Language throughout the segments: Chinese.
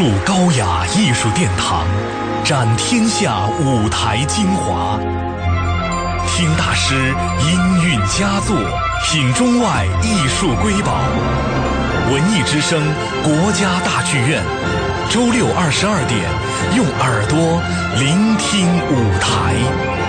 筑高雅艺术殿堂，展天下舞台精华。听大师音韵佳作，品中外艺术瑰宝。文艺之声，国家大剧院，周六二十二点，用耳朵聆听舞台。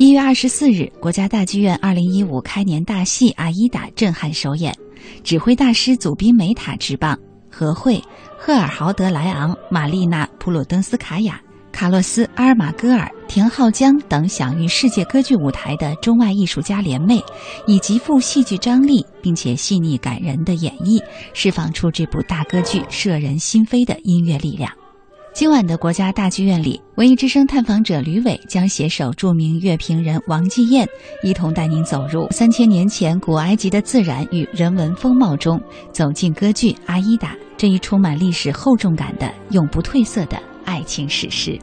一月二十四日，国家大剧院二零一五开年大戏《阿依达》震撼首演，指挥大师祖宾梅塔执棒，何慧、赫尔豪德莱昂、玛丽娜普鲁登斯卡娅、卡洛斯阿尔马戈尔、田浩江等享誉世界歌剧舞台的中外艺术家联袂，以极富戏剧张力并且细腻感人的演绎，释放出这部大歌剧摄人心扉的音乐力量。今晚的国家大剧院里，文艺之声探访者吕伟将携手著名乐评人王继燕，一同带您走入三千年前古埃及的自然与人文风貌中，走进歌剧《阿依达》这一充满历史厚重感的永不褪色的爱情史诗。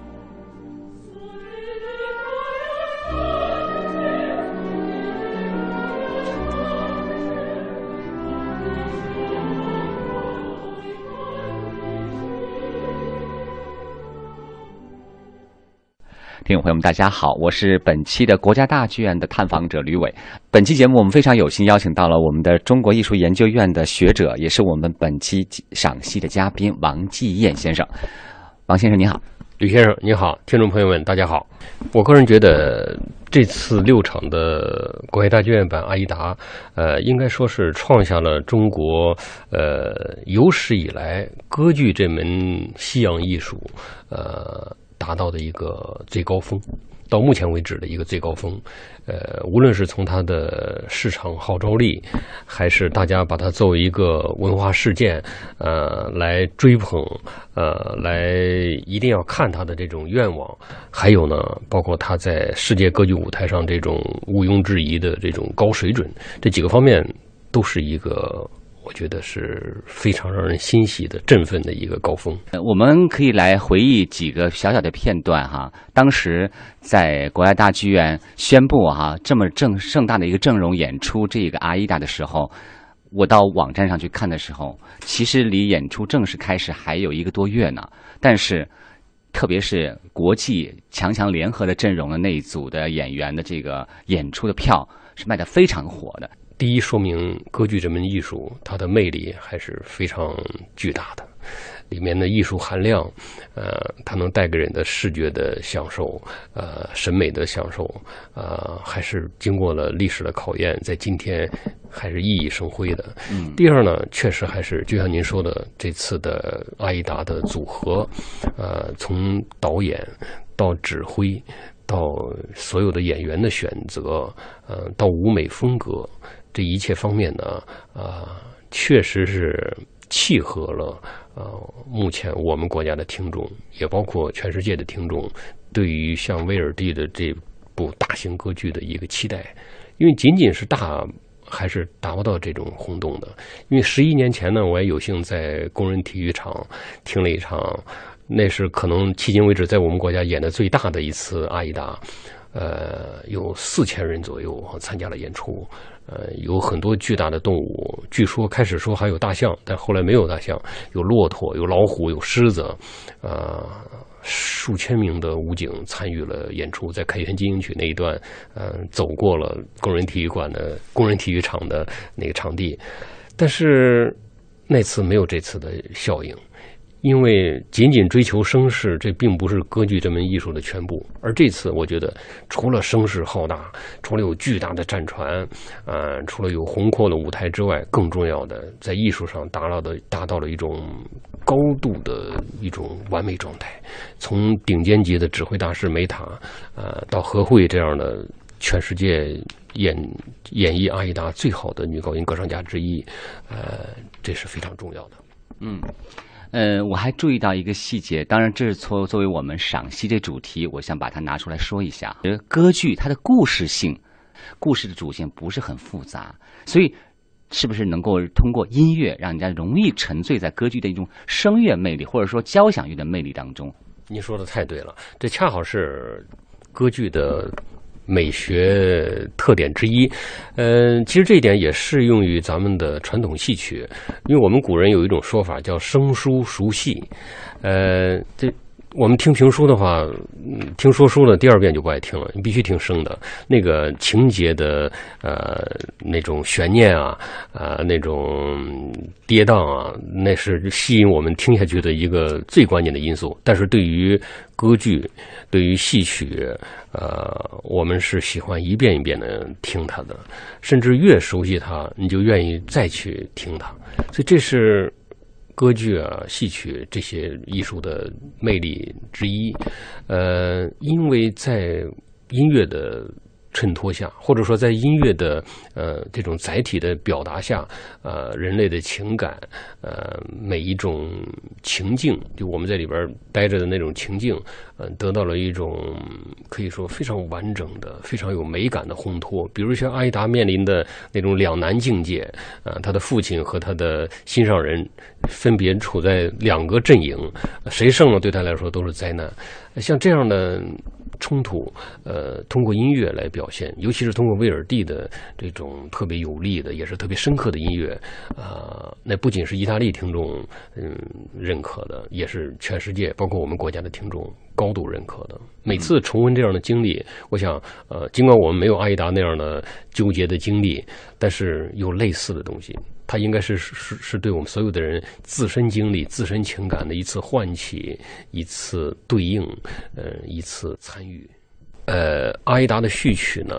听众朋友们，大家好，我是本期的国家大剧院的探访者吕伟。本期节目，我们非常有幸邀请到了我们的中国艺术研究院的学者，也是我们本期赏析的嘉宾王继燕先生。王先生，你好。吕先生，你好。听众朋友们，大家好。我个人觉得，这次六场的国家大剧院版《阿依达》，呃，应该说是创下了中国呃有史以来歌剧这门西洋艺术，呃。达到的一个最高峰，到目前为止的一个最高峰，呃，无论是从它的市场号召力，还是大家把它作为一个文化事件，呃，来追捧，呃，来一定要看它的这种愿望，还有呢，包括它在世界歌剧舞台上这种毋庸置疑的这种高水准，这几个方面都是一个。我觉得是非常让人欣喜的、振奋的一个高峰。我们可以来回忆几个小小的片段哈。当时在国家大剧院宣布哈这么正盛大的一个阵容演出这个《阿依达》的时候，我到网站上去看的时候，其实离演出正式开始还有一个多月呢。但是，特别是国际强强联合的阵容的那一组的演员的这个演出的票是卖的非常火的。第一，说明歌剧这门艺术它的魅力还是非常巨大的，里面的艺术含量，呃，它能带给人的视觉的享受，呃，审美的享受，呃，还是经过了历史的考验，在今天还是熠熠生辉的。第二呢，确实还是就像您说的，这次的阿依达的组合，呃，从导演到指挥。到所有的演员的选择，呃，到舞美风格，这一切方面呢，啊，确实是契合了呃，目前我们国家的听众，也包括全世界的听众，对于像威尔第的这部大型歌剧的一个期待。因为仅仅是大，还是达不到这种轰动的。因为十一年前呢，我也有幸在工人体育场听了一场。那是可能迄今为止在我们国家演的最大的一次《阿依达》，呃，有四千人左右参加了演出，呃，有很多巨大的动物，据说开始说还有大象，但后来没有大象，有骆驼，有老虎，有狮子，呃，数千名的武警参与了演出，在凯旋精英曲那一段，呃，走过了工人体育馆的工人体育场的那个场地，但是那次没有这次的效应。因为仅仅追求声势，这并不是歌剧这门艺术的全部。而这次，我觉得除了声势浩大，除了有巨大的战船，呃，除了有宏阔的舞台之外，更重要的，在艺术上达到的达到了一种高度的一种完美状态。从顶尖级的指挥大师梅塔，呃，到何慧这样的全世界演演绎阿依达最好的女高音歌唱家之一，呃，这是非常重要的。嗯。呃，我还注意到一个细节，当然这是作作为我们赏析这主题，我想把它拿出来说一下。歌剧它的故事性，故事的主线不是很复杂，所以是不是能够通过音乐让人家容易沉醉在歌剧的一种声乐魅力，或者说交响乐的魅力当中？你说的太对了，这恰好是歌剧的美学特点之一。嗯，其实这一点也适用于咱们的传统戏曲，因为我们古人有一种说法叫“生疏熟戏”。呃，这。我们听评书的话，听说书的第二遍就不爱听了。你必须听生的，那个情节的呃那种悬念啊，啊那种跌宕啊，那是吸引我们听下去的一个最关键的因素。但是对于歌剧，对于戏曲，呃，我们是喜欢一遍一遍的听它的，甚至越熟悉它，你就愿意再去听它。所以这是。歌剧啊，戏曲这些艺术的魅力之一，呃，因为在音乐的。衬托下，或者说在音乐的呃这种载体的表达下，呃，人类的情感，呃，每一种情境，就我们在里边待着的那种情境，呃，得到了一种可以说非常完整的、非常有美感的烘托。比如像阿依达面临的那种两难境界，啊，他的父亲和他的心上人分别处在两个阵营，谁胜了对他来说都是灾难。像这样的。冲突，呃，通过音乐来表现，尤其是通过威尔第的这种特别有力的，也是特别深刻的音乐，啊，那不仅是意大利听众嗯认可的，也是全世界，包括我们国家的听众高度认可的。每次重温这样的经历，我想，呃，尽管我们没有阿依达那样的纠结的经历，但是有类似的东西。它应该是是是对我们所有的人自身经历、自身情感的一次唤起、一次对应、呃一次参与。呃，阿依达的序曲呢，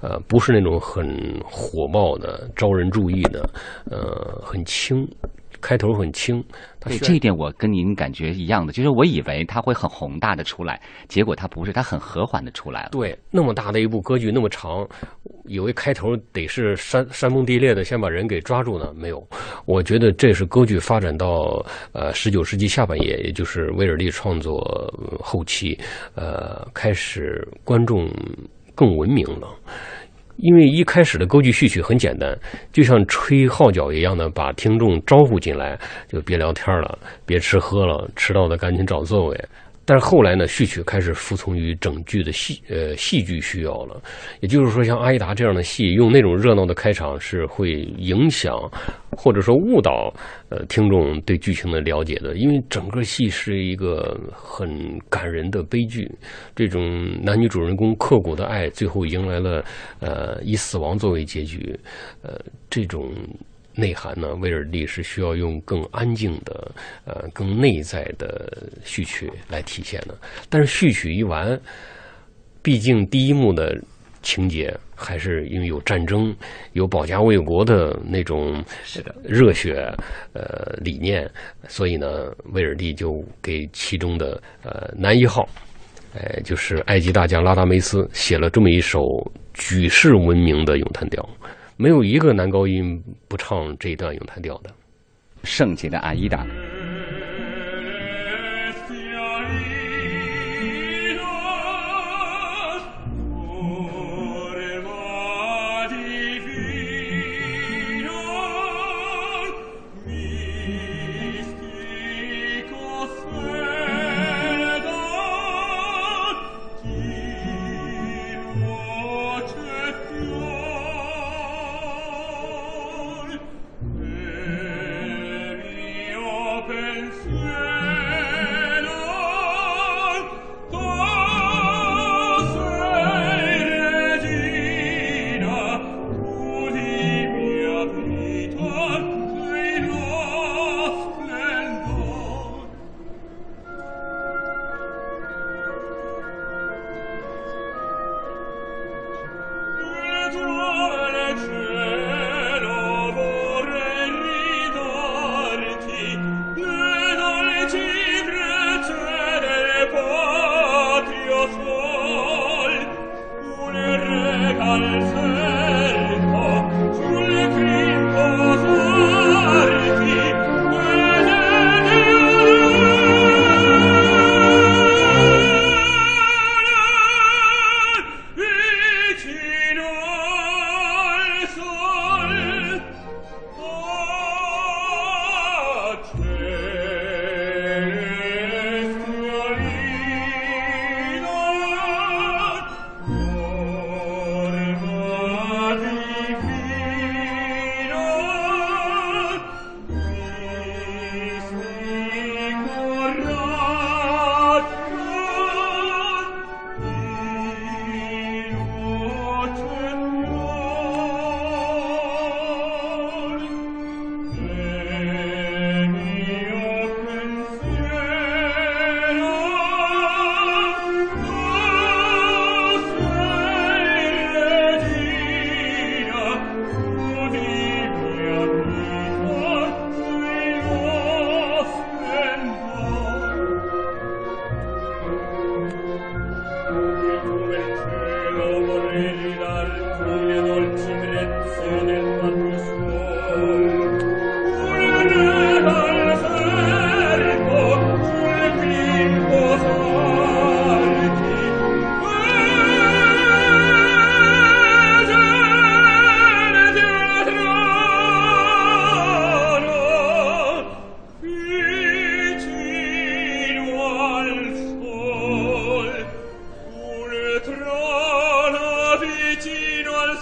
呃，不是那种很火爆的、招人注意的，呃，很轻。开头很轻，对这一点我跟您感觉一样的，就是我以为它会很宏大的出来，结果它不是，它很和缓的出来了。对，那么大的一部歌剧那么长，以为开头得是山山崩地裂的，先把人给抓住呢？没有，我觉得这是歌剧发展到呃十九世纪下半叶，也就是威尔第创作后期，呃，开始观众更文明了。因为一开始的歌剧序曲很简单，就像吹号角一样的把听众招呼进来，就别聊天了，别吃喝了，迟到的赶紧找座位。但是后来呢，序曲开始服从于整剧的戏呃戏剧需要了，也就是说，像《阿依达》这样的戏，用那种热闹的开场是会影响或者说误导呃听众对剧情的了解的，因为整个戏是一个很感人的悲剧，这种男女主人公刻骨的爱，最后迎来了呃以死亡作为结局，呃这种。内涵呢？威尔第是需要用更安静的、呃，更内在的序曲来体现的。但是序曲一完，毕竟第一幕的情节还是因为有战争、有保家卫国的那种热血呃理念，所以呢，威尔第就给其中的呃男一号，哎，就是埃及大将拉达梅斯写了这么一首举世闻名的咏叹调。没有一个男高音不唱这一段咏叹调的，圣洁的阿依达。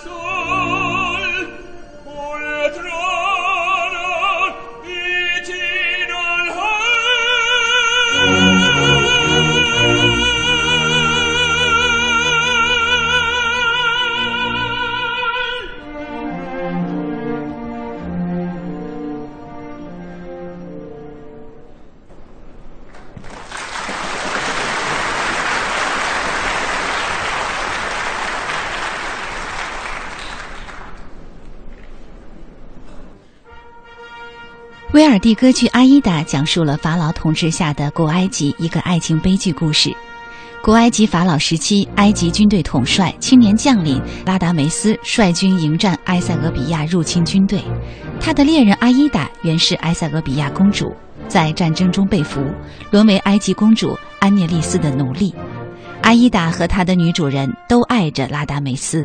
说尔蒂歌剧《阿依达》讲述了法老统治下的古埃及一个爱情悲剧故事。古埃及法老时期，埃及军队统帅青年将领拉达梅斯率军迎战埃塞俄比亚入侵军队，他的恋人阿依达原是埃塞俄比亚公主，在战争中被俘，沦为埃及公主安涅利斯的奴隶。阿依达和他的女主人都爱着拉达梅斯。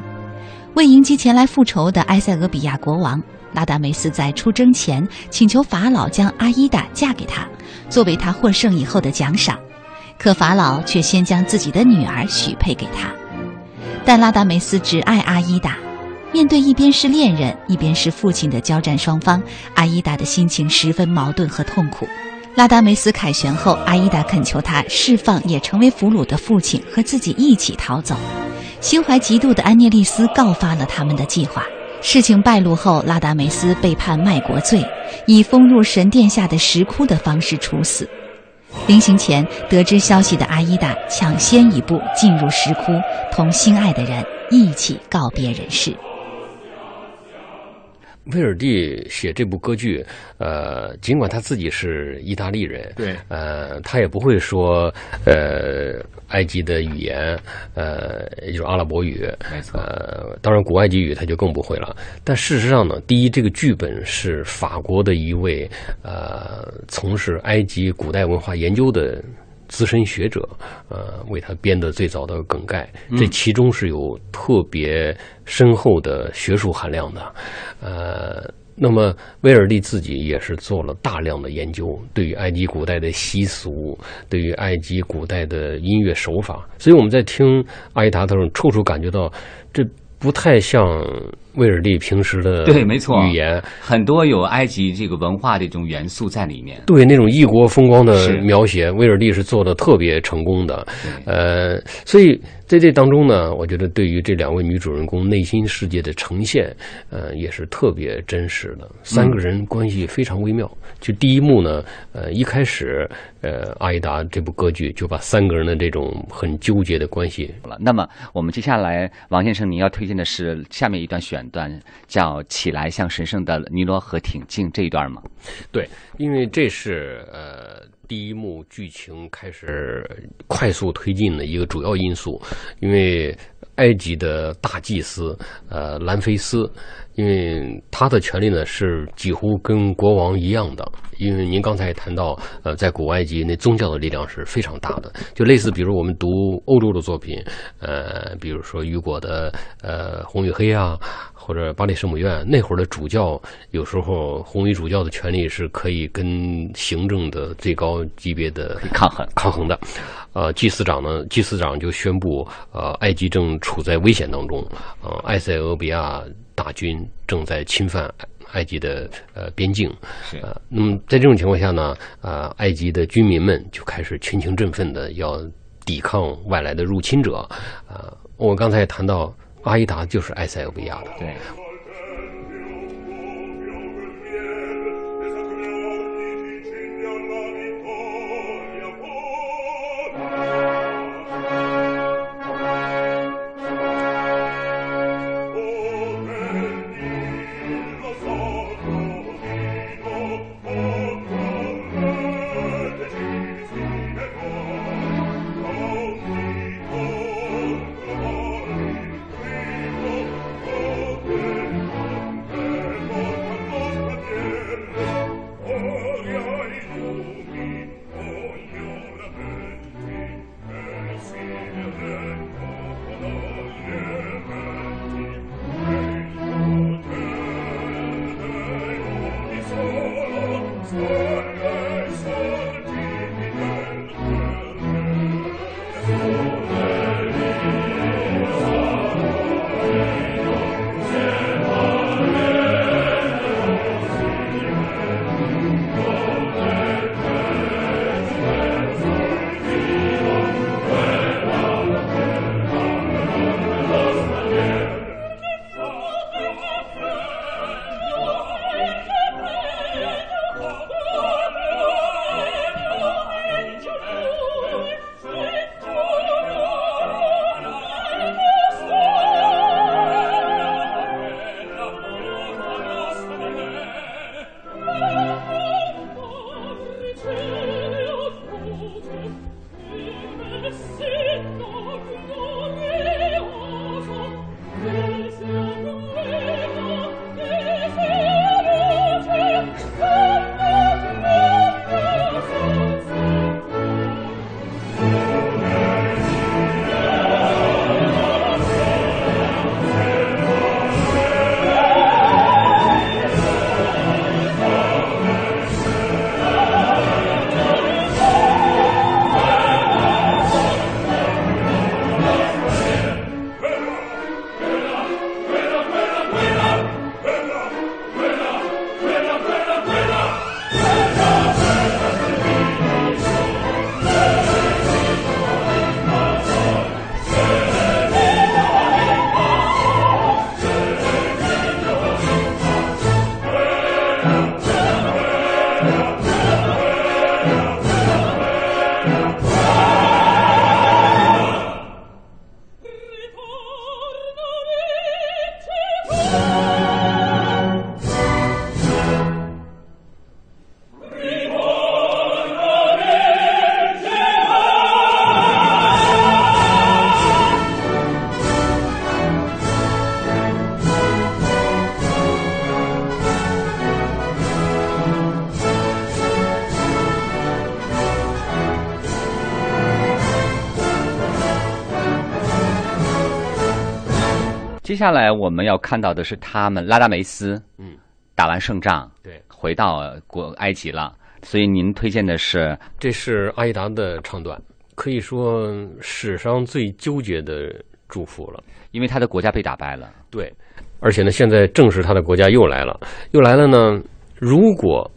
为迎击前来复仇的埃塞俄比亚国王，拉达梅斯在出征前请求法老将阿依达嫁给他，作为他获胜以后的奖赏。可法老却先将自己的女儿许配给他，但拉达梅斯只爱阿依达。面对一边是恋人，一边是父亲的交战双方，阿依达的心情十分矛盾和痛苦。拉达梅斯凯旋后，阿依达恳求他释放也成为俘虏的父亲，和自己一起逃走。心怀嫉妒的安涅利斯告发了他们的计划。事情败露后，拉达梅斯被判卖国罪，以封入神殿下的石窟的方式处死。临行前，得知消息的阿依达抢先一步进入石窟，同心爱的人一起告别人世。威尔第写这部歌剧，呃，尽管他自己是意大利人，对，呃，他也不会说，呃，埃及的语言，呃，也就是阿拉伯语，没错，呃，当然古埃及语他就更不会了。但事实上呢，第一，这个剧本是法国的一位呃从事埃及古代文化研究的。资深学者，呃，为他编的最早的梗概，这其中是有特别深厚的学术含量的，呃，那么威尔利自己也是做了大量的研究，对于埃及古代的习俗，对于埃及古代的音乐手法，所以我们在听阿依达的时候，处处感觉到这不太像。威尔第平时的对，没错，语言很多有埃及这个文化的这种元素在里面。对那种异国风光的描写，威尔第是做的特别成功的。呃，所以在这当中呢，我觉得对于这两位女主人公内心世界的呈现，呃，也是特别真实的。三个人关系非常微妙。就第一幕呢，呃，一开始，呃，阿依达这部歌剧就把三个人的这种很纠结的关系了。那么我们接下来，王先生，您要推荐的是下面一段选。段叫“起来，向神圣的尼罗河挺进”这一段吗？对，因为这是呃第一幕剧情开始快速推进的一个主要因素，因为埃及的大祭司呃兰菲斯。因为他的权力呢是几乎跟国王一样的，因为您刚才谈到，呃，在古埃及那宗教的力量是非常大的，就类似比如我们读欧洲的作品，呃，比如说雨果的呃《红与黑》啊，或者巴黎圣母院那会儿的主教，有时候红衣主教的权力是可以跟行政的最高级别的抗衡抗衡的，呃，祭司长呢，祭司长就宣布，呃，埃及正处在危险当中，呃，埃塞俄比亚。大军正在侵犯埃及的呃边境，是。呃，那么在这种情况下呢，呃，埃及的居民们就开始群情振奋的要抵抗外来的入侵者，啊，我刚才也谈到阿依达就是埃塞俄比亚的，对。接下来我们要看到的是他们拉达梅斯，嗯，打完胜仗，对，回到国埃及了。所以您推荐的是，这是阿依达的唱段，可以说史上最纠结的祝福了，因为他的国家被打败了。对，而且呢，现在正是他的国家又来了，又来了呢。如果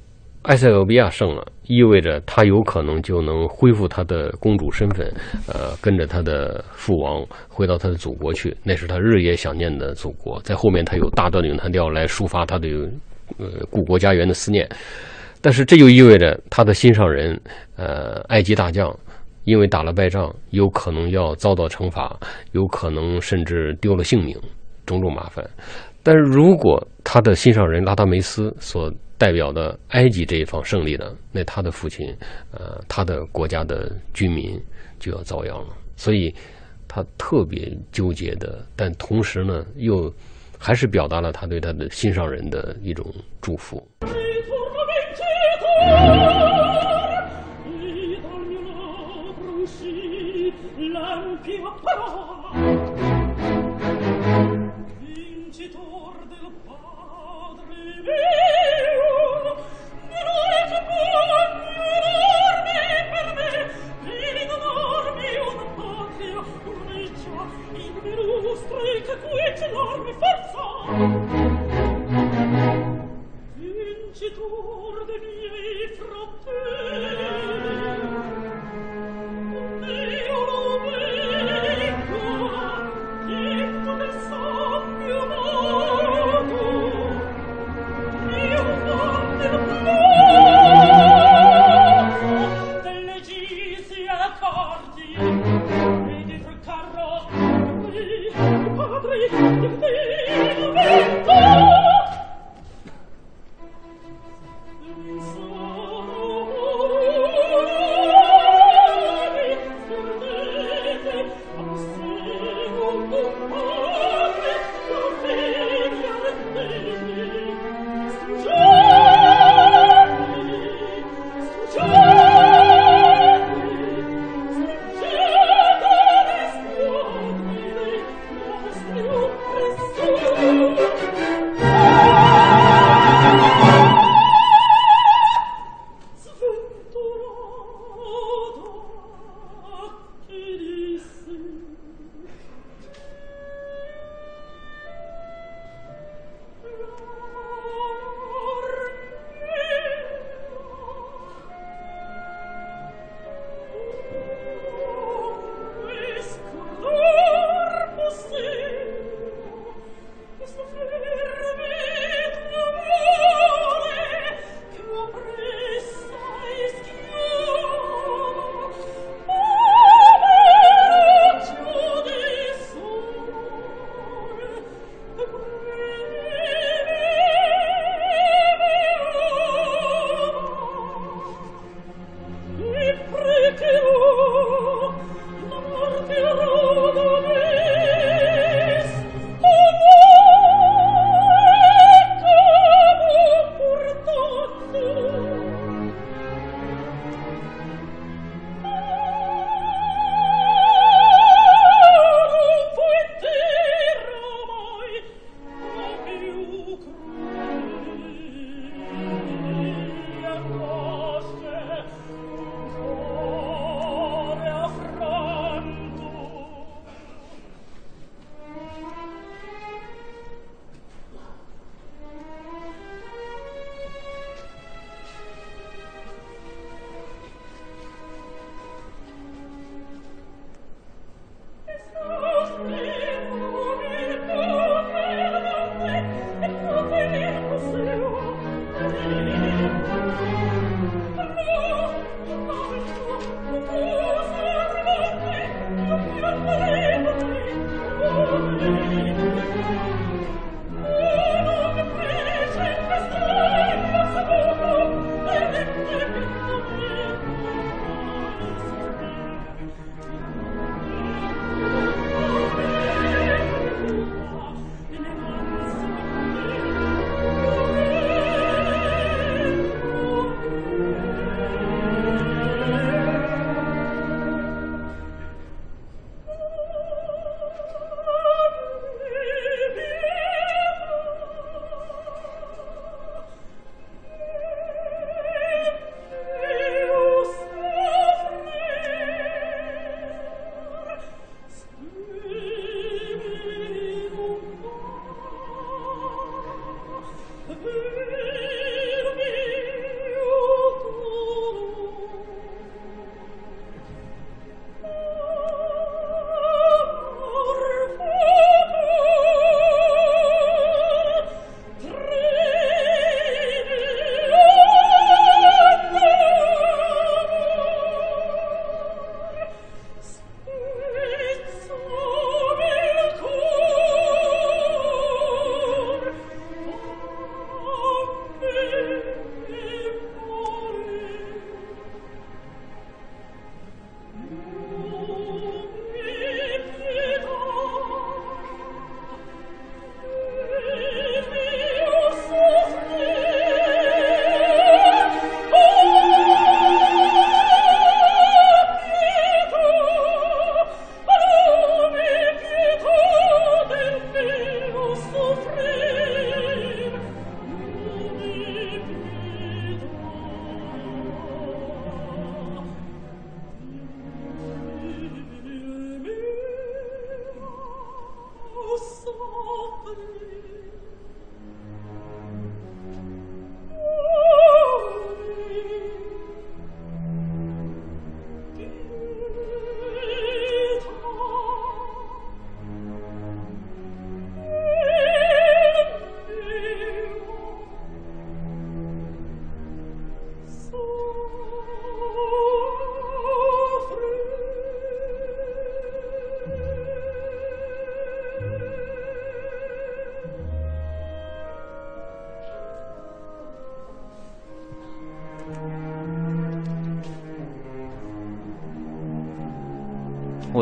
埃塞俄比亚胜了，意味着他有可能就能恢复他的公主身份，呃，跟着他的父王回到他的祖国去，那是他日夜想念的祖国。在后面，他有大段的咏叹调来抒发他对呃故国家园的思念。但是这就意味着他的心上人，呃，埃及大将，因为打了败仗，有可能要遭到惩罚，有可能甚至丢了性命，种种麻烦。但是如果他的心上人拉达梅斯所代表的埃及这一方胜利了，那他的父亲，呃，他的国家的居民就要遭殃了。所以，他特别纠结的，但同时呢，又还是表达了他对他的心上人的一种祝福。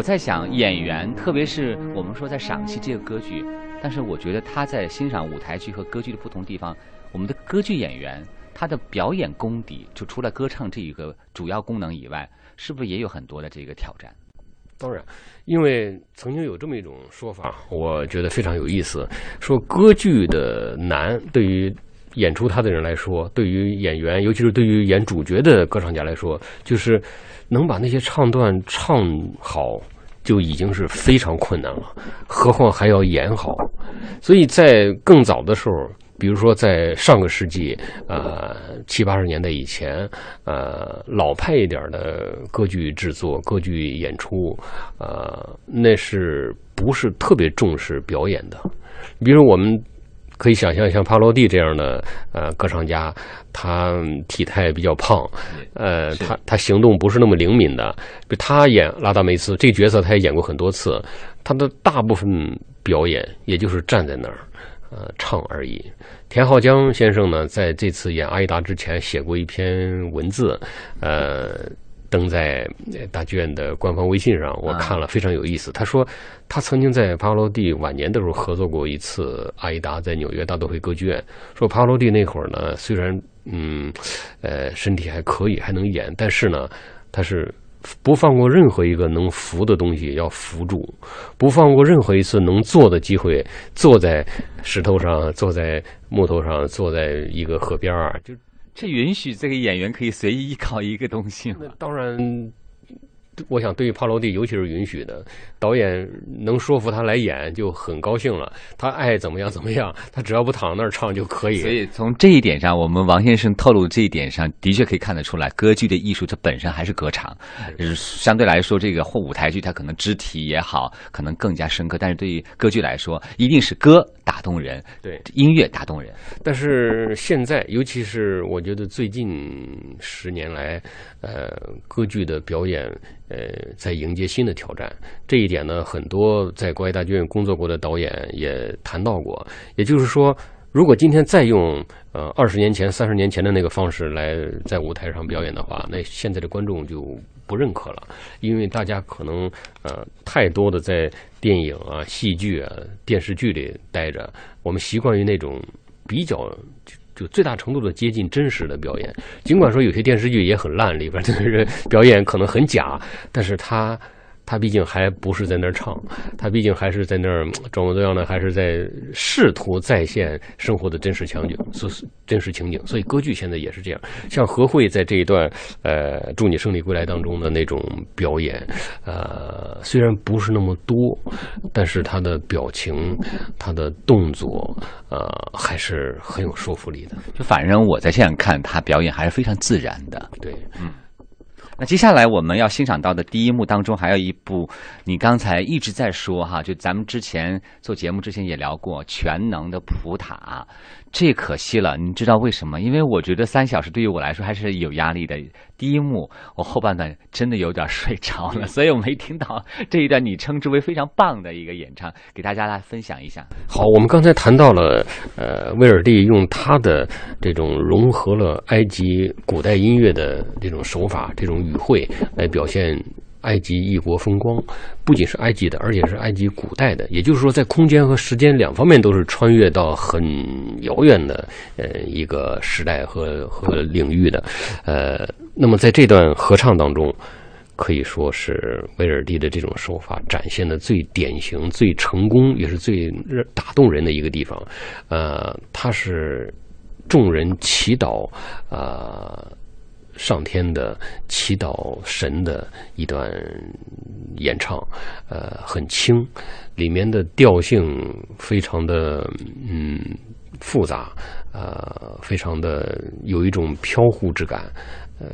在想，演员，特别是我们说在赏析这个歌剧，但是我觉得他在欣赏舞台剧和歌剧的不同地方，我们的歌剧演员他的表演功底，就除了歌唱这一个主要功能以外，是不是也有很多的这个挑战？当然，因为曾经有这么一种说法，我觉得非常有意思，说歌剧的难对于演出它的人来说，对于演员，尤其是对于演主角的歌唱家来说，就是能把那些唱段唱好，就已经是非常困难了，何况还要演好。所以在更早的时候，比如说在上个世纪，呃七八十年代以前，呃老派一点的歌剧制作、歌剧演出，呃那是不是特别重视表演的？比如我们可以想象，像帕罗蒂这样的呃歌唱家，他体态比较胖，呃，他他行动不是那么灵敏的。比如他演拉达梅斯这个角色，他也演过很多次，他的大部分表演也就是站在那儿。呃，唱而已。田浩江先生呢，在这次演阿依达之前写过一篇文字，呃，登在呃大剧院的官方微信上，我看了非常有意思。他说，他曾经在帕瓦罗蒂晚年的时候合作过一次阿依达在纽约大都会歌剧院。说帕瓦罗蒂那会儿呢，虽然嗯，呃，身体还可以，还能演，但是呢，他是。不放过任何一个能扶的东西，要扶住；不放过任何一次能坐的机会，坐在石头上，坐在木头上，坐在一个河边儿。就这允许这个演员可以随意依靠一个东西吗那？当然，我想对于帕罗蒂尤其是允许的。导演能说服他来演，就很高兴了。他爱怎么样怎么样，他只要不躺那儿唱就可以。所以从这一点上，我们王先生透露这一点上，的确可以看得出来，歌剧的艺术它本身还是歌唱，就是相对来说，这个或舞台剧它可能肢体也好，可能更加深刻，但是对于歌剧来说，一定是歌打动人，对，音乐打动人。但是现在，尤其是我觉得最近十年来，呃，歌剧的表演呃，在迎接新的挑战。这一点呢，很多在国外大剧院工作过的导演也谈到过。也就是说，如果今天再用呃二十年前、三十年前的那个方式来在舞台上表演的话，那现在的观众就不认可了，因为大家可能呃太多的在电影啊、戏剧啊、电视剧里待着，我们习惯于那种比较。就最大程度的接近真实的表演，尽管说有些电视剧也很烂，里边的人表演可能很假，但是他。他毕竟还不是在那儿唱，他毕竟还是在那儿装模作样的，还是在试图再现生活的真实场景，所真实情景。所以歌剧现在也是这样，像何慧在这一段呃“祝你胜利归来”当中的那种表演，呃，虽然不是那么多，但是他的表情、他的动作，呃，还是很有说服力的。就反正我在现场看他表演还是非常自然的。对，嗯。那接下来我们要欣赏到的第一幕当中，还有一部你刚才一直在说哈，就咱们之前做节目之前也聊过《全能的普塔》。这可惜了，你知道为什么？因为我觉得三小时对于我来说还是有压力的。第一幕我后半段真的有点睡着了，所以我没听到这一段你称之为非常棒的一个演唱，给大家来分享一下。好，我们刚才谈到了，呃，威尔第用他的这种融合了埃及古代音乐的这种手法，这种语汇来表现。埃及异国风光，不仅是埃及的，而且是埃及古代的。也就是说，在空间和时间两方面都是穿越到很遥远的呃一个时代和和领域的。呃，那么在这段合唱当中，可以说是威尔第的这种手法展现的最典型、最成功，也是最打动人的一个地方。呃，他是众人祈祷啊。上天的祈祷神的一段演唱，呃，很轻，里面的调性非常的嗯复杂，呃，非常的有一种飘忽之感，呃，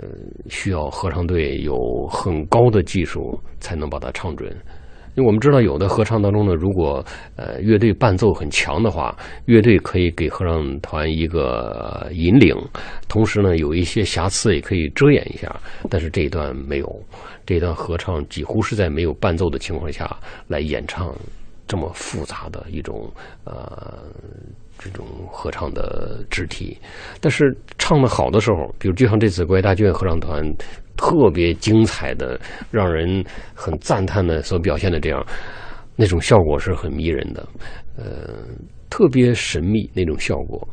需要合唱队有很高的技术才能把它唱准。因为我们知道，有的合唱当中呢，如果呃乐队伴奏很强的话，乐队可以给合唱团一个引领，同时呢，有一些瑕疵也可以遮掩一下。但是这一段没有，这一段合唱几乎是在没有伴奏的情况下来演唱这么复杂的一种呃这种合唱的肢体。但是唱的好的时候，比如就像这次国外大剧院合唱团。特别精彩的，让人很赞叹的所表现的这样，那种效果是很迷人的，呃，特别神秘那种效果。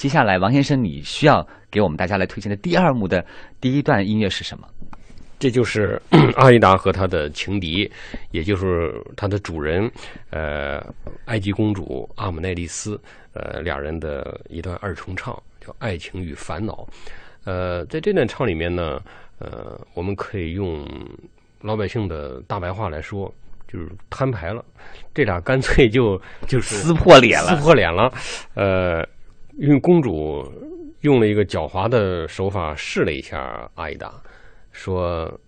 接下来，王先生，你需要给我们大家来推荐的第二幕的第一段音乐是什么？这就是 阿依达和他的情敌，也就是他的主人，呃，埃及公主阿姆奈利斯，呃，俩人的一段二重唱，叫《爱情与烦恼》。呃，在这段唱里面呢，呃，我们可以用老百姓的大白话来说，就是摊牌了，这俩干脆就就是撕破脸了，撕破脸了。呃，因为公主用了一个狡猾的手法试了一下阿依达。说，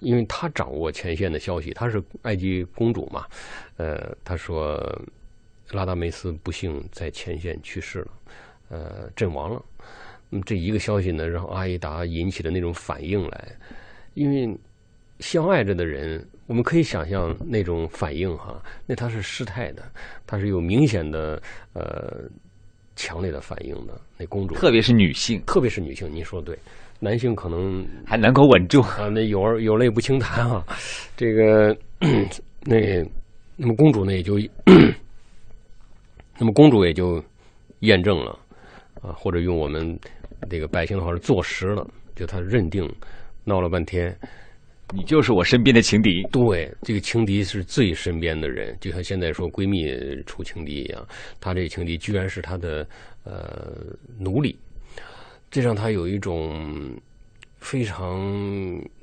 因为她掌握前线的消息，她是埃及公主嘛，呃，她说拉达梅斯不幸在前线去世了，呃，阵亡了。那么这一个消息呢，让阿依达引起的那种反应来，因为相爱着的人，我们可以想象那种反应哈，那他是失态的，他是有明显的呃强烈的反应的。那公主，特别是女性，特别是女性，您说的对。男性可能还能够稳住啊，那有儿有泪不轻弹啊。这个 那那么公主呢也就 那么公主也就验证了啊，或者用我们这个百姓的话是坐实了，就她认定闹了半天，你就是我身边的情敌。对，这个情敌是最身边的人，就像现在说闺蜜处情敌一样，她这情敌居然是她的呃奴隶。这让他有一种非常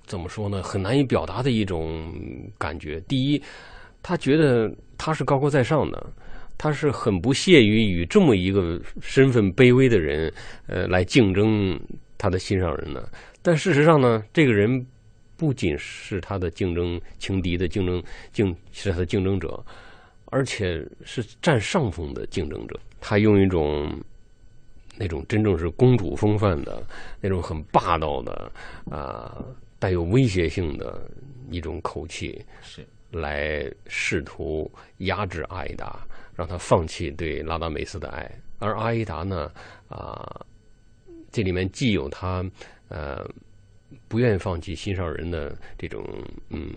怎么说呢，很难以表达的一种感觉。第一，他觉得他是高高在上的，他是很不屑于与这么一个身份卑微的人，呃，来竞争他的心上人的。但事实上呢，这个人不仅是他的竞争情敌的竞争竞是他的竞争者，而且是占上风的竞争者。他用一种。那种真正是公主风范的，那种很霸道的啊，带有威胁性的一种口气，是来试图压制阿依达，让他放弃对拉达梅斯的爱。而阿依达呢，啊，这里面既有他呃不愿意放弃心上人的这种嗯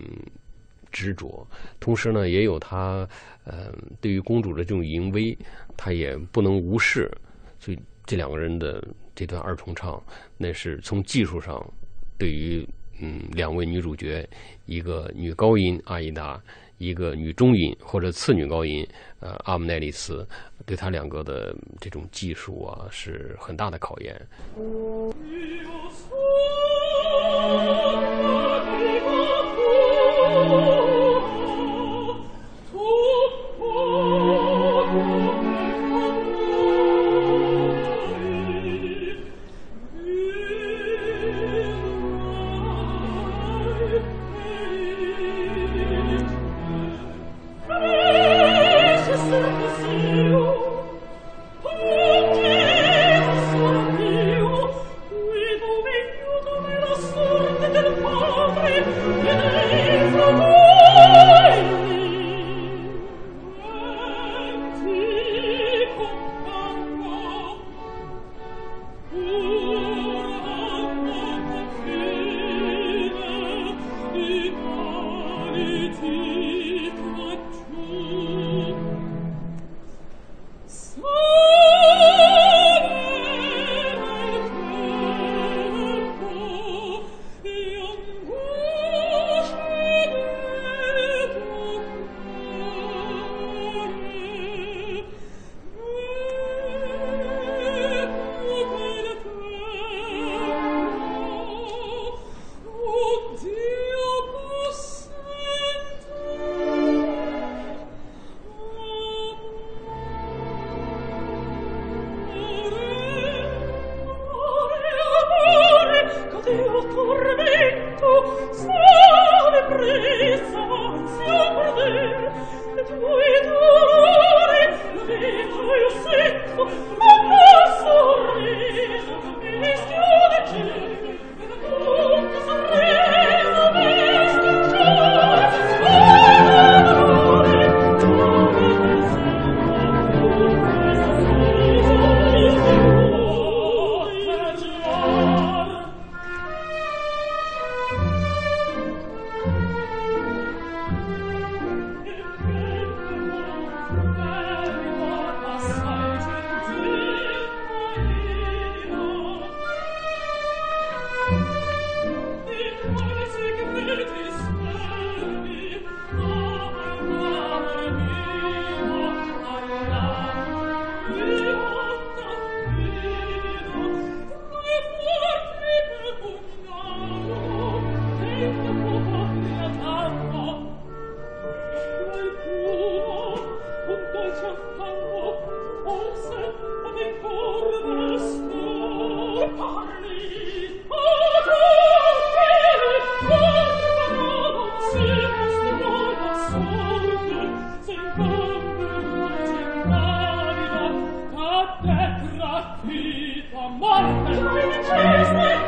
执着，同时呢，也有他呃对于公主的这种淫威，他也不能无视，所以。这两个人的这段二重唱，那是从技术上，对于嗯两位女主角，一个女高音阿依达，一个女中音或者次女高音，呃，阿姆奈利斯对他两个的这种技术啊，是很大的考验。Chase, my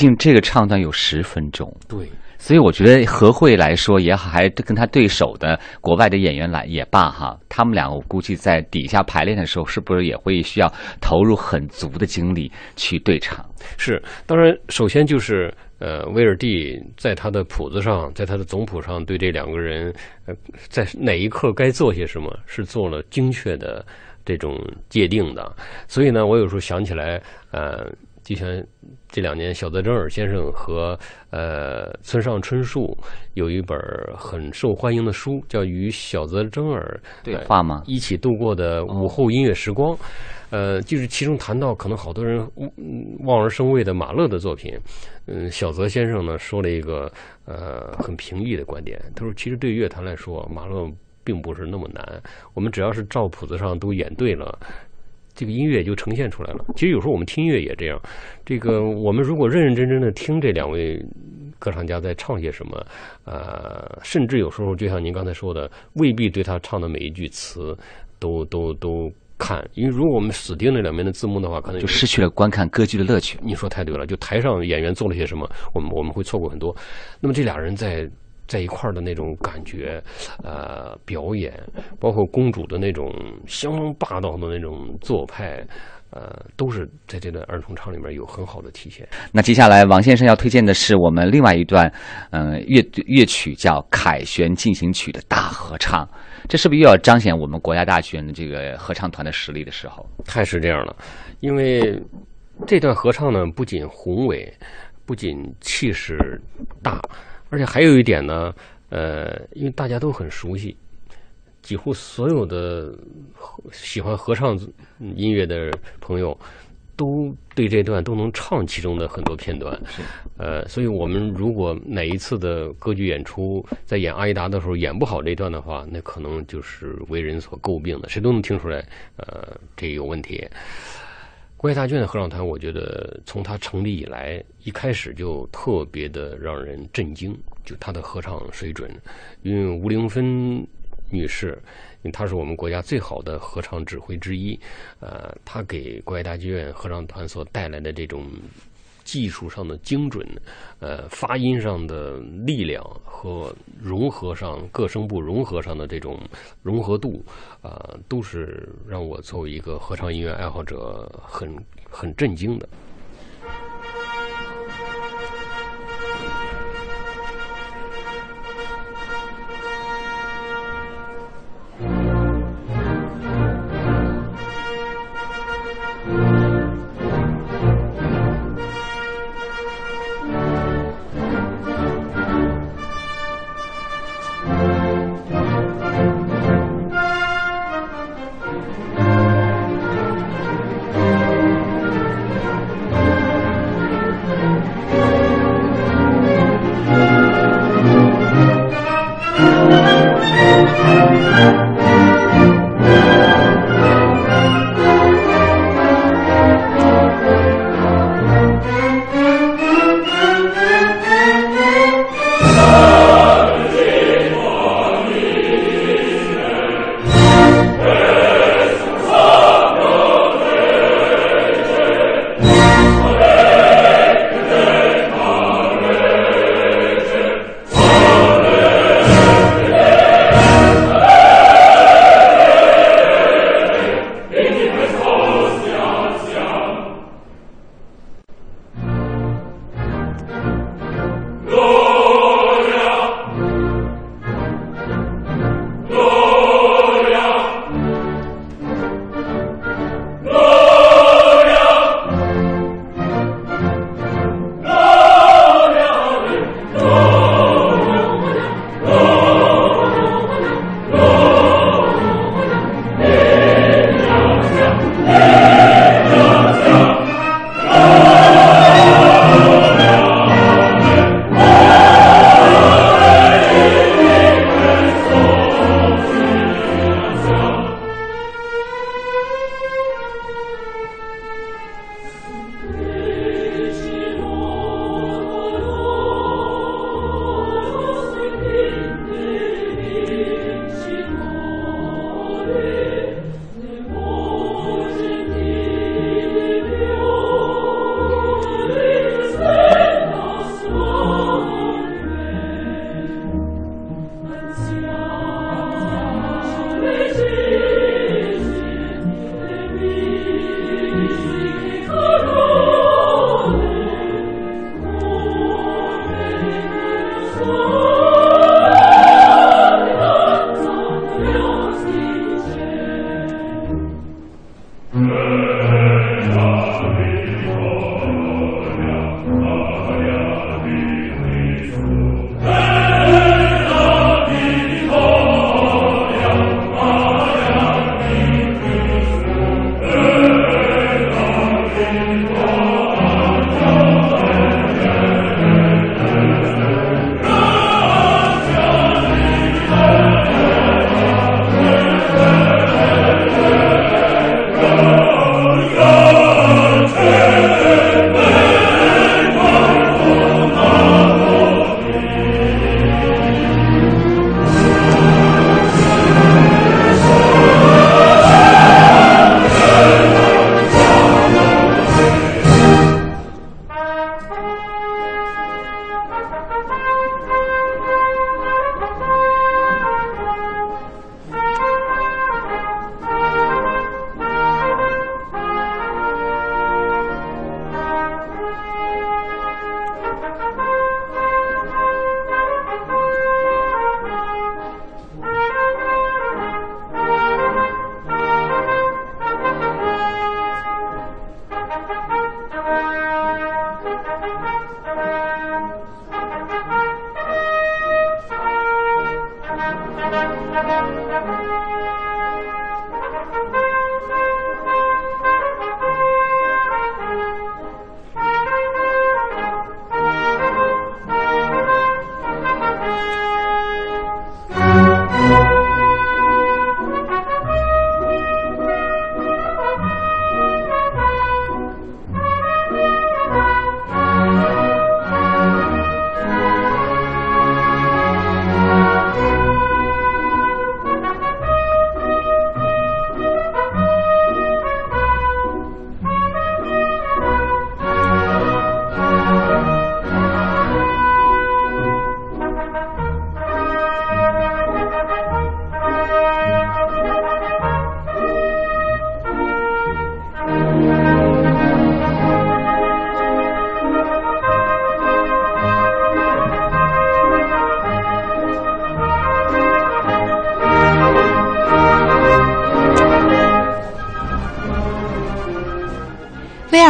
竟这个唱段有十分钟，对，所以我觉得何慧来说也好，还跟他对手的国外的演员来也罢哈，他们俩我估计在底下排练的时候，是不是也会需要投入很足的精力去对唱？是，当然，首先就是呃，威尔第在他的谱子上，在他的总谱上，对这两个人呃，在哪一刻该做些什么，是做了精确的这种界定的。所以呢，我有时候想起来，呃。就像这两年，小泽征尔先生和呃村上春树有一本很受欢迎的书，叫《与小泽征尔对话吗？一起度过的午后音乐时光》。呃，就是其中谈到可能好多人望而生畏的马勒的作品。嗯，小泽先生呢说了一个呃很平易的观点，他说：“其实对乐坛来说，马勒并不是那么难，我们只要是照谱子上都演对了。”这个音乐就呈现出来了。其实有时候我们听音乐也这样。这个我们如果认认真真的听这两位歌唱家在唱些什么，呃，甚至有时候就像您刚才说的，未必对他唱的每一句词都都都看。因为如果我们死盯那两边的字幕的话，可能就失去了观看歌剧的乐趣。你说太对了，就台上演员做了些什么，我们我们会错过很多。那么这俩人在。在一块儿的那种感觉，呃，表演，包括公主的那种相当霸道的那种做派，呃，都是在这段儿童唱里面有很好的体现。那接下来王先生要推荐的是我们另外一段，嗯，乐乐曲叫《凯旋进行曲》的大合唱，这是不是又要彰显我们国家大剧院的这个合唱团的实力的时候？太是这样了，因为这段合唱呢，不仅宏伟，不仅气势大。而且还有一点呢，呃，因为大家都很熟悉，几乎所有的喜欢合唱音乐的朋友，都对这段都能唱其中的很多片段。呃，所以我们如果哪一次的歌剧演出在演阿依达的时候演不好这段的话，那可能就是为人所诟病的，谁都能听出来，呃，这有问题。国家大剧院的合唱团，我觉得从它成立以来，一开始就特别的让人震惊，就它的合唱水准。因为吴玲芬女士，因为她是我们国家最好的合唱指挥之一，呃，她给国家大剧院合唱团所带来的这种。技术上的精准，呃，发音上的力量和融合上各声部融合上的这种融合度，啊，都是让我作为一个合唱音乐爱好者很很震惊的。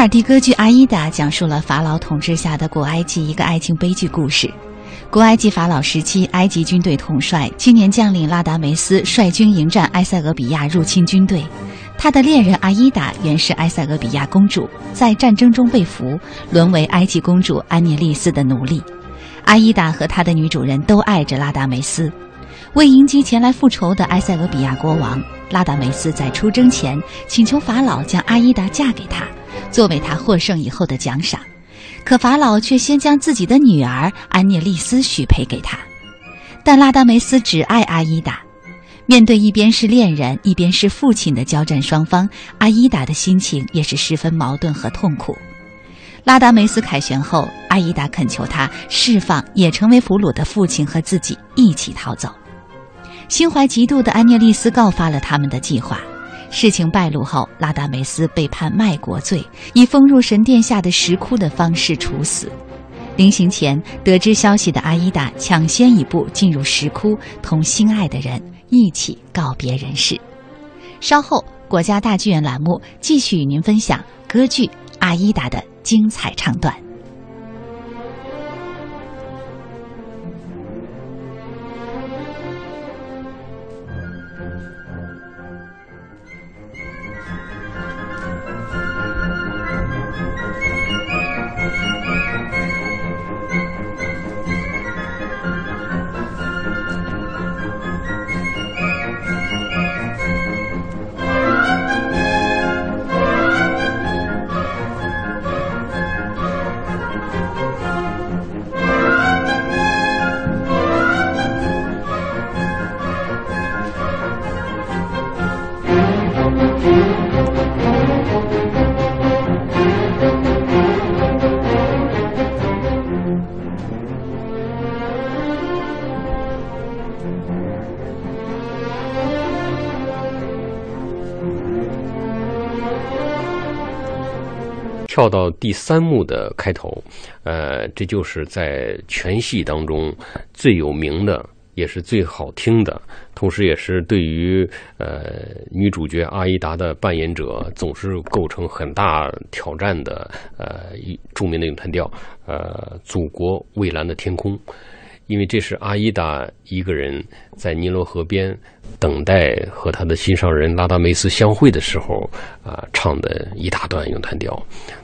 尔蒂歌剧《阿依达》讲述了法老统治下的古埃及一个爱情悲剧故事。古埃及法老时期，埃及军队统帅青年将领拉达梅斯率军迎战埃塞俄比亚入侵军队。他的恋人阿依达原是埃塞俄比亚公主，在战争中被俘，沦为埃及公主安涅利斯的奴隶。阿依达和他的女主人都爱着拉达梅斯。为迎击前来复仇的埃塞俄比亚国王，拉达梅斯在出征前请求法老将阿依达嫁给他，作为他获胜以后的奖赏。可法老却先将自己的女儿安涅利斯许配给他。但拉达梅斯只爱阿依达。面对一边是恋人，一边是父亲的交战双方，阿依达的心情也是十分矛盾和痛苦。拉达梅斯凯旋后，阿依达恳求他释放也成为俘虏的父亲和自己一起逃走。心怀嫉妒的安涅利斯告发了他们的计划，事情败露后，拉达梅斯被判卖国罪，以封入神殿下的石窟的方式处死。临行前，得知消息的阿依达抢先一步进入石窟，同心爱的人。一起告别人世。稍后，国家大剧院栏目继续与您分享歌剧《阿依达》的精彩唱段。跳到第三幕的开头，呃，这就是在全戏当中最有名的，也是最好听的，同时也是对于呃女主角阿依达的扮演者总是构成很大挑战的呃著名的咏叹调，呃，祖国蔚蓝的天空。因为这是阿依达一个人在尼罗河边等待和他的心上人拉达梅斯相会的时候啊唱的一大段咏叹调，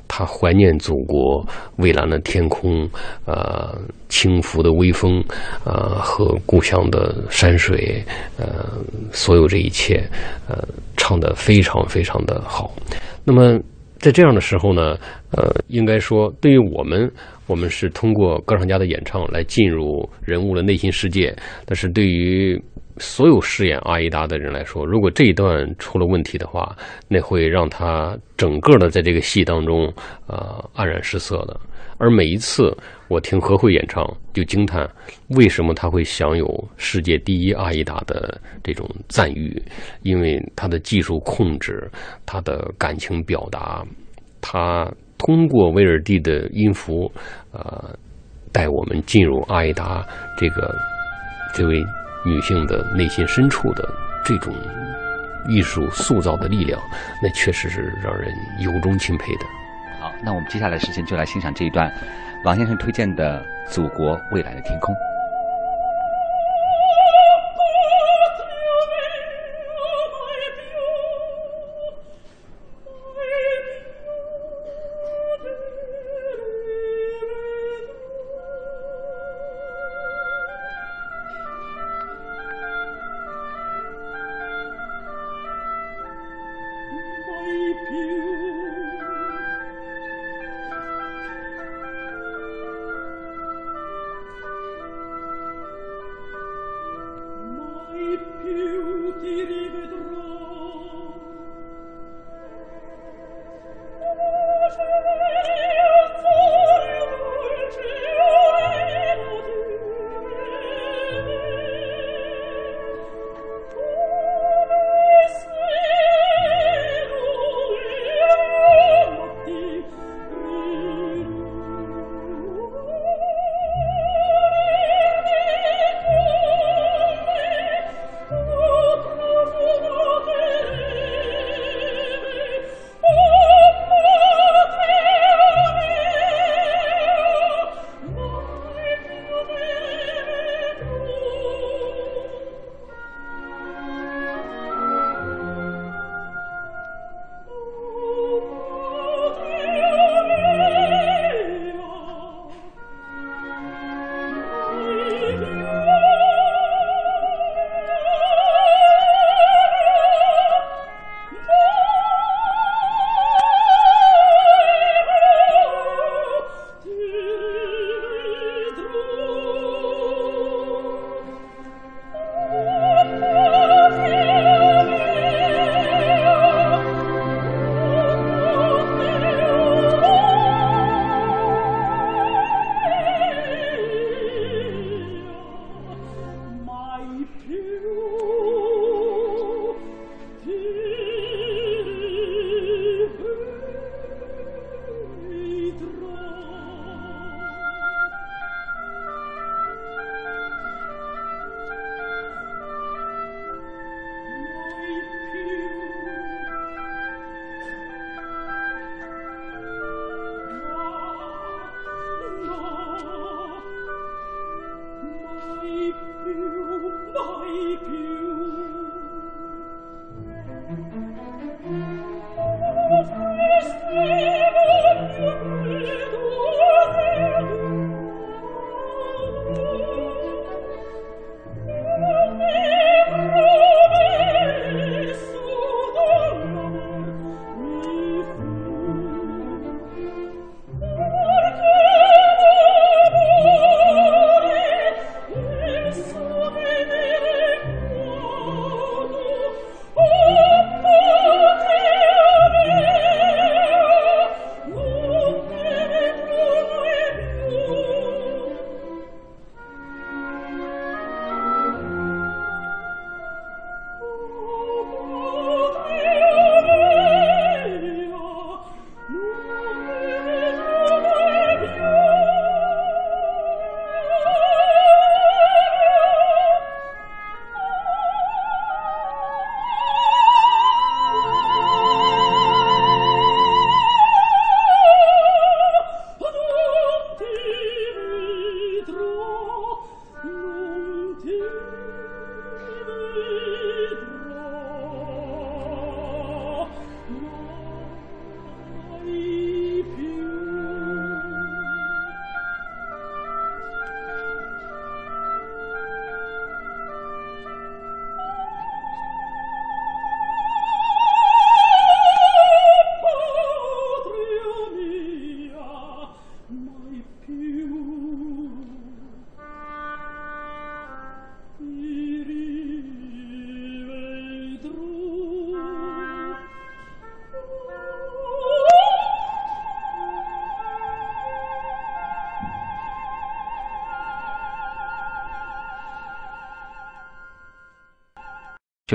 他怀念祖国蔚蓝的天空，呃，轻拂的微风，呃，和故乡的山水，呃，所有这一切，呃，唱得非常非常的好。那么在这样的时候呢，呃，应该说对于我们。我们是通过歌唱家的演唱来进入人物的内心世界，但是对于所有饰演阿依达的人来说，如果这一段出了问题的话，那会让他整个的在这个戏当中啊黯然失色的。而每一次我听何慧演唱，就惊叹为什么他会享有世界第一阿依达的这种赞誉，因为他的技术控制，他的感情表达，他。通过威尔第的音符，呃，带我们进入阿依达这个这位女性的内心深处的这种艺术塑造的力量，那确实是让人由衷钦佩的。好，那我们接下来时间就来欣赏这一段王先生推荐的《祖国未来的天空》。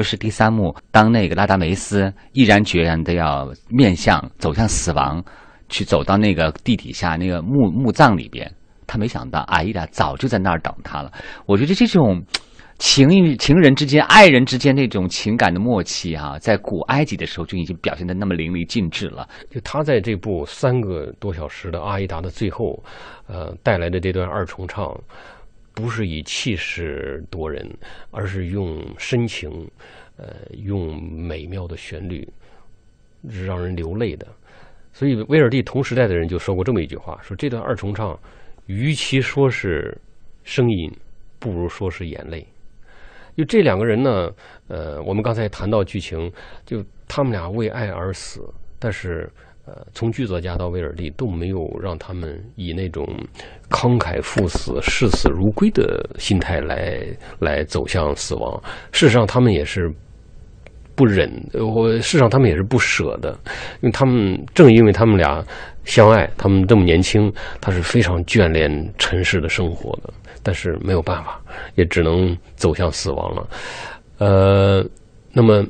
就是第三幕，当那个拉达梅斯毅然决然的要面向走向死亡，去走到那个地底下那个墓墓葬里边，他没想到阿依达早就在那儿等他了。我觉得这种情与情人之间、爱人之间那种情感的默契啊，在古埃及的时候就已经表现的那么淋漓尽致了。就他在这部三个多小时的《阿依达》的最后，呃，带来的这段二重唱。不是以气势夺人，而是用深情，呃，用美妙的旋律，让人流泪的。所以威尔第同时代的人就说过这么一句话：说这段二重唱，与其说是声音，不如说是眼泪。就这两个人呢，呃，我们刚才谈到剧情，就他们俩为爱而死，但是。呃，从剧作家到威尔第都没有让他们以那种慷慨赴死、视死如归的心态来来走向死亡。事实上，他们也是不忍，我事实上他们也是不舍的，因为他们正因为他们俩相爱，他们这么年轻，他是非常眷恋尘世的生活的，但是没有办法，也只能走向死亡了。呃，那么。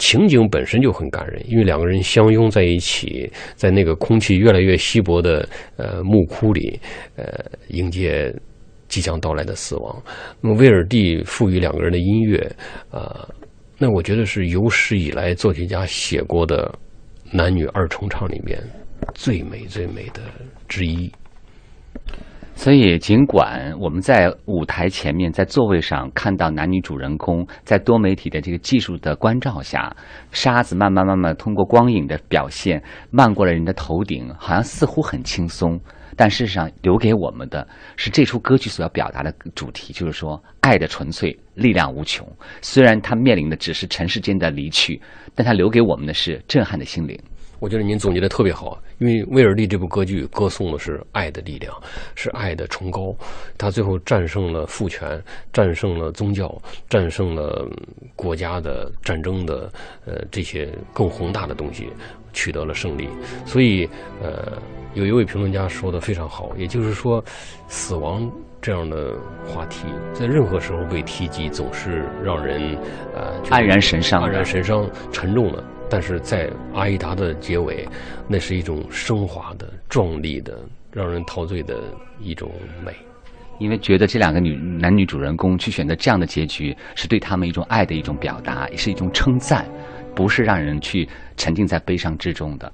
情景本身就很感人，因为两个人相拥在一起，在那个空气越来越稀薄的呃墓窟里，呃，迎接即将到来的死亡。那么威尔第赋予两个人的音乐，啊，那我觉得是有史以来作曲家写过的男女二重唱里面最美最美的之一。所以，尽管我们在舞台前面，在座位上看到男女主人公在多媒体的这个技术的关照下，沙子慢慢慢慢通过光影的表现漫过了人的头顶，好像似乎很轻松，但事实上留给我们的是这出歌剧所要表达的主题，就是说爱的纯粹，力量无穷。虽然它面临的只是尘世间的离去，但它留给我们的是震撼的心灵。我觉得您总结的特别好，因为威尔第这部歌剧歌颂的是爱的力量，是爱的崇高。他最后战胜了父权，战胜了宗教，战胜了国家的战争的呃这些更宏大的东西，取得了胜利。所以，呃，有一位评论家说的非常好，也就是说，死亡这样的话题在任何时候被提及，总是让人呃黯然神伤、黯然神伤、沉重的。但是在阿依达的结尾，那是一种升华的、壮丽的、让人陶醉的一种美。因为觉得这两个女男女主人公去选择这样的结局，是对他们一种爱的一种表达，也是一种称赞，不是让人去沉浸在悲伤之中的。